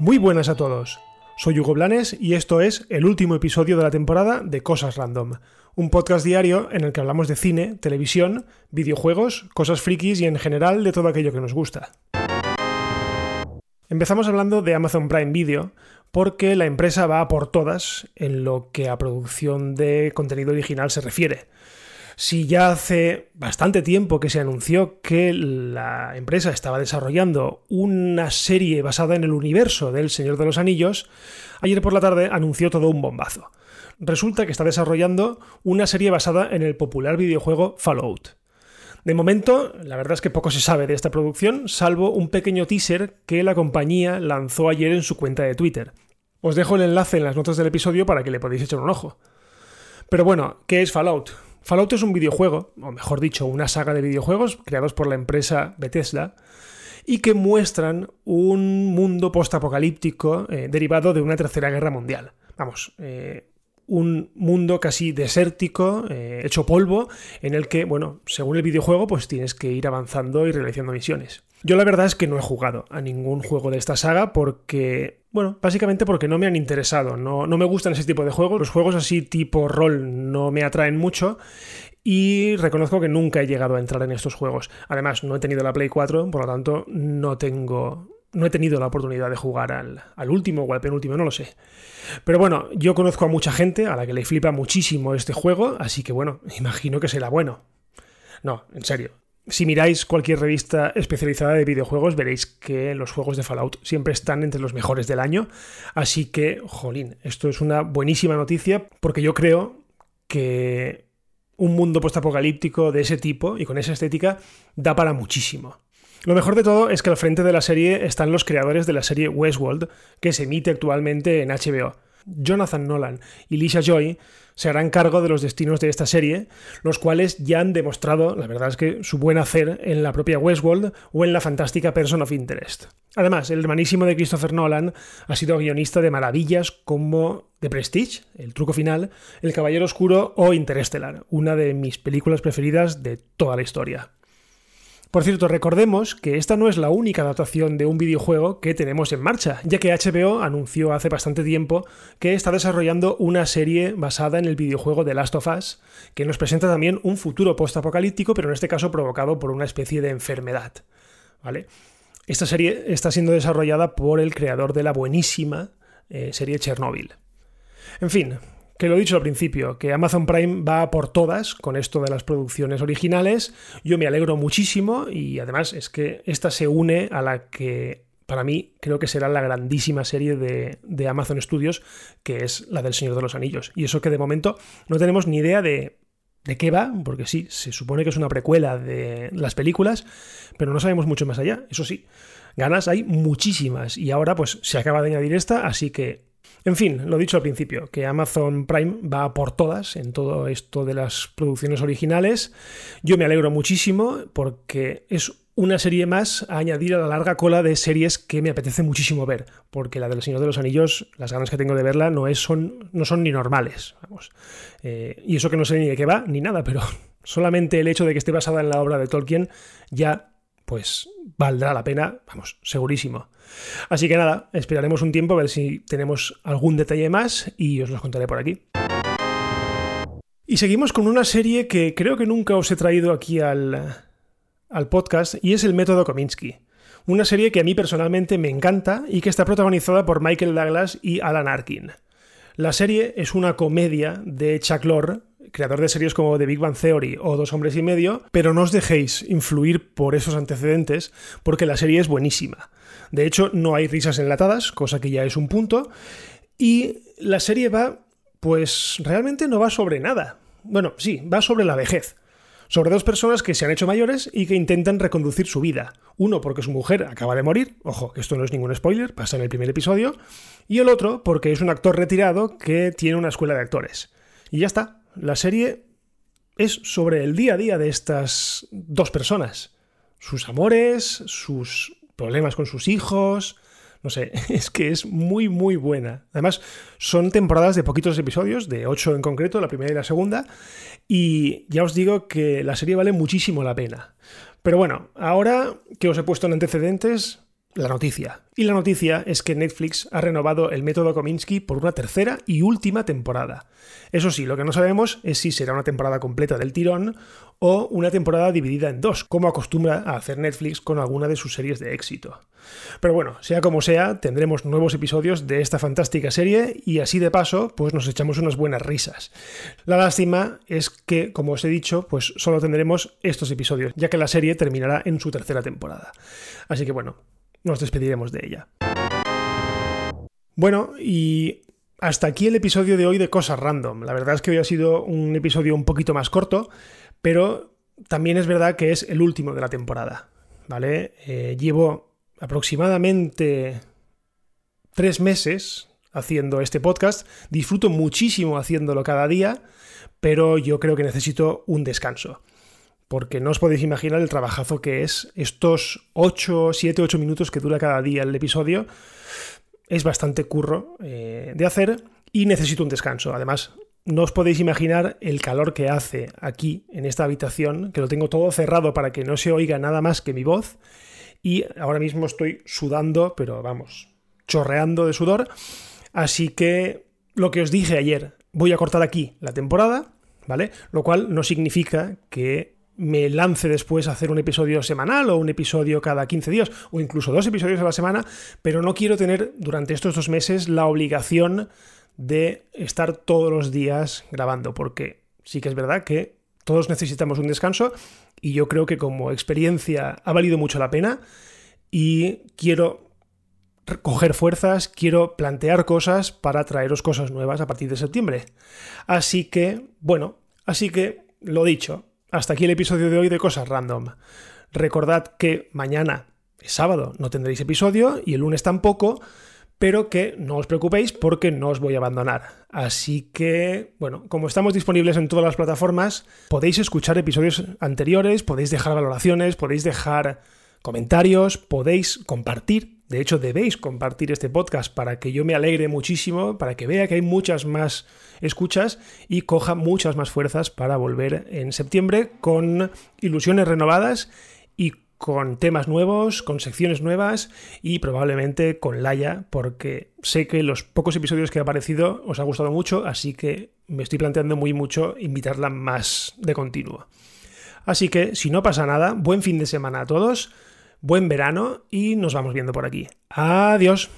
Muy buenas a todos. Soy Hugo Blanes y esto es el último episodio de la temporada de Cosas Random, un podcast diario en el que hablamos de cine, televisión, videojuegos, cosas frikis y en general de todo aquello que nos gusta. Empezamos hablando de Amazon Prime Video porque la empresa va por todas en lo que a producción de contenido original se refiere. Si ya hace bastante tiempo que se anunció que la empresa estaba desarrollando una serie basada en el universo del Señor de los Anillos, ayer por la tarde anunció todo un bombazo. Resulta que está desarrollando una serie basada en el popular videojuego Fallout. De momento, la verdad es que poco se sabe de esta producción, salvo un pequeño teaser que la compañía lanzó ayer en su cuenta de Twitter. Os dejo el enlace en las notas del episodio para que le podáis echar un ojo. Pero bueno, ¿qué es Fallout? Fallout es un videojuego, o mejor dicho, una saga de videojuegos creados por la empresa Bethesda y que muestran un mundo postapocalíptico eh, derivado de una tercera guerra mundial. Vamos, eh, un mundo casi desértico, eh, hecho polvo, en el que, bueno, según el videojuego, pues tienes que ir avanzando y realizando misiones. Yo la verdad es que no he jugado a ningún juego de esta saga porque, bueno, básicamente porque no me han interesado, no, no me gustan ese tipo de juegos, los juegos así tipo rol no me atraen mucho y reconozco que nunca he llegado a entrar en estos juegos. Además, no he tenido la Play 4, por lo tanto, no tengo no he tenido la oportunidad de jugar al, al, último o al penúltimo, no lo sé. Pero bueno, yo conozco a mucha gente a la que le flipa muchísimo este juego, así que bueno, imagino que será bueno. No, en serio. Si miráis cualquier revista especializada de videojuegos, veréis que los juegos de Fallout siempre están entre los mejores del año. Así que, jolín, esto es una buenísima noticia porque yo creo que un mundo postapocalíptico de ese tipo y con esa estética da para muchísimo. Lo mejor de todo es que al frente de la serie están los creadores de la serie Westworld, que se emite actualmente en HBO. Jonathan Nolan y Lisa Joy se harán cargo de los destinos de esta serie, los cuales ya han demostrado, la verdad es que su buen hacer en la propia Westworld o en la fantástica Person of Interest. Además, el hermanísimo de Christopher Nolan ha sido guionista de maravillas como The Prestige, El truco final, El Caballero Oscuro o Interstellar, una de mis películas preferidas de toda la historia. Por cierto, recordemos que esta no es la única adaptación de un videojuego que tenemos en marcha, ya que HBO anunció hace bastante tiempo que está desarrollando una serie basada en el videojuego The Last of Us, que nos presenta también un futuro post-apocalíptico, pero en este caso provocado por una especie de enfermedad. ¿Vale? Esta serie está siendo desarrollada por el creador de la buenísima eh, serie Chernobyl. En fin, que lo he dicho al principio, que Amazon Prime va por todas con esto de las producciones originales. Yo me alegro muchísimo y además es que esta se une a la que para mí creo que será la grandísima serie de, Amazon Studios, que es la del Señor de los Anillos. Y eso que de momento no tenemos ni idea de, de qué va, porque sí, se supone que es una precuela de las películas, pero no sabemos mucho más allá. Eso sí, ganas hay muchísimas y ahora pues se acaba de añadir esta, así que en fin, lo dicho al principio, que Amazon Prime va por todas en todo esto de las producciones originales. Yo me alegro muchísimo porque es una serie más a añadir a la larga cola de series que me apetece muchísimo ver, porque la del Señor de los Anillos, las ganas que tengo de verla no, son ni normales. Vamos. Eh, y eso que no sé ni de qué va, ni nada, pero solamente el hecho de que esté basada en la obra de Tolkien ya pues valdrá la pena, vamos, segurísimo. Así que nada, esperaremos un tiempo a ver si tenemos algún detalle más y os los contaré por aquí. Y seguimos con una serie que creo que nunca os he traído aquí al, al podcast y es el método Kominsky. Una serie que a mí personalmente me encanta y que está protagonizada por Michael Douglas y Alan Arkin. La serie es una comedia de Chuck Lorre, creador de series como The Big Bang Theory o Dos Hombres y Medio, pero no os dejéis influir por esos antecedentes porque la serie es buenísima. De hecho, no hay risas enlatadas, cosa que ya es un punto, y la serie va, pues realmente no va sobre nada. Bueno, sí, va sobre la vejez. Sobre dos personas que se han hecho mayores y que intentan reconducir su vida. Uno porque su mujer acaba de morir, ojo, esto no es ningún spoiler, pasa en el primer episodio, y el otro porque es un actor retirado que tiene una escuela de actores. Y ya está, la serie es sobre el día a día de estas dos personas. Sus amores, sus problemas con sus hijos, No sé, es que es muy, muy buena. Además, son temporadas de poquitos episodios, de 8 en concreto, la primera y la segunda, y ya os digo que la serie vale muchísimo la pena. Pero bueno, ahora que os he puesto en antecedentes, la noticia. Y la noticia es que Netflix ha renovado el método Kominsky por una tercera y última temporada. Eso sí, lo que no sabemos es si será una temporada completa del tirón o una temporada dividida en dos, como acostumbra a hacer Netflix con alguna de sus series de éxito. Pero bueno, sea como sea, tendremos nuevos episodios de esta fantástica serie y así de paso, pues nos echamos unas buenas risas. La lástima es que, como os he dicho, pues solo tendremos estos episodios, ya que la serie terminará en su tercera temporada. Así que bueno, nos despediremos de ella. Bueno, y hasta aquí el episodio de hoy de Cosas Random. La verdad es que hoy ha sido un episodio un poquito más corto, pero también es verdad que es el último de la temporada. ¿Vale? Eh, llevo aproximadamente tres meses haciendo este podcast. Disfruto muchísimo haciéndolo cada día, pero yo creo que necesito un descanso porque no os podéis imaginar el trabajazo que es estos 8, 7, 8 minutos que dura cada día el episodio. Es bastante curro eh, de hacer y necesito un descanso. Además, no os podéis imaginar el calor que hace aquí, en esta habitación, que lo tengo todo cerrado para que no se oiga nada más que mi voz. Y ahora mismo estoy sudando, pero vamos, chorreando de sudor. Así que lo que os dije ayer, voy a cortar aquí la temporada, ¿vale? Lo cual no significa que me lance después a hacer un episodio semanal o un episodio cada 15 días o incluso dos episodios a la semana, pero no quiero tener durante estos dos meses la obligación de estar todos los días grabando, porque sí que es verdad que todos necesitamos un descanso y yo creo que como experiencia ha valido mucho la pena y quiero coger fuerzas, quiero plantear cosas para traeros cosas nuevas a partir de septiembre. Así que, bueno, así que lo dicho, hasta aquí el episodio de hoy de Cosas Random. Recordad que mañana sábado, no tendréis episodio y el lunes tampoco, pero que no os preocupéis porque no os voy a abandonar. Así que, bueno, como estamos disponibles en todas las plataformas, podéis escuchar episodios anteriores, podéis dejar valoraciones, podéis dejar comentarios, podéis compartir de hecho, debéis compartir este podcast para que yo me alegre muchísimo, para que vea que hay muchas más escuchas y coja muchas más fuerzas para volver en septiembre con ilusiones renovadas y con temas nuevos, con secciones nuevas y probablemente con Laia, porque sé que los pocos episodios que ha aparecido os ha gustado mucho, así que me estoy planteando muy mucho invitarla más de continuo. Así que, si no pasa nada, buen fin de semana a todos buen verano y nos vamos viendo por aquí. Adiós.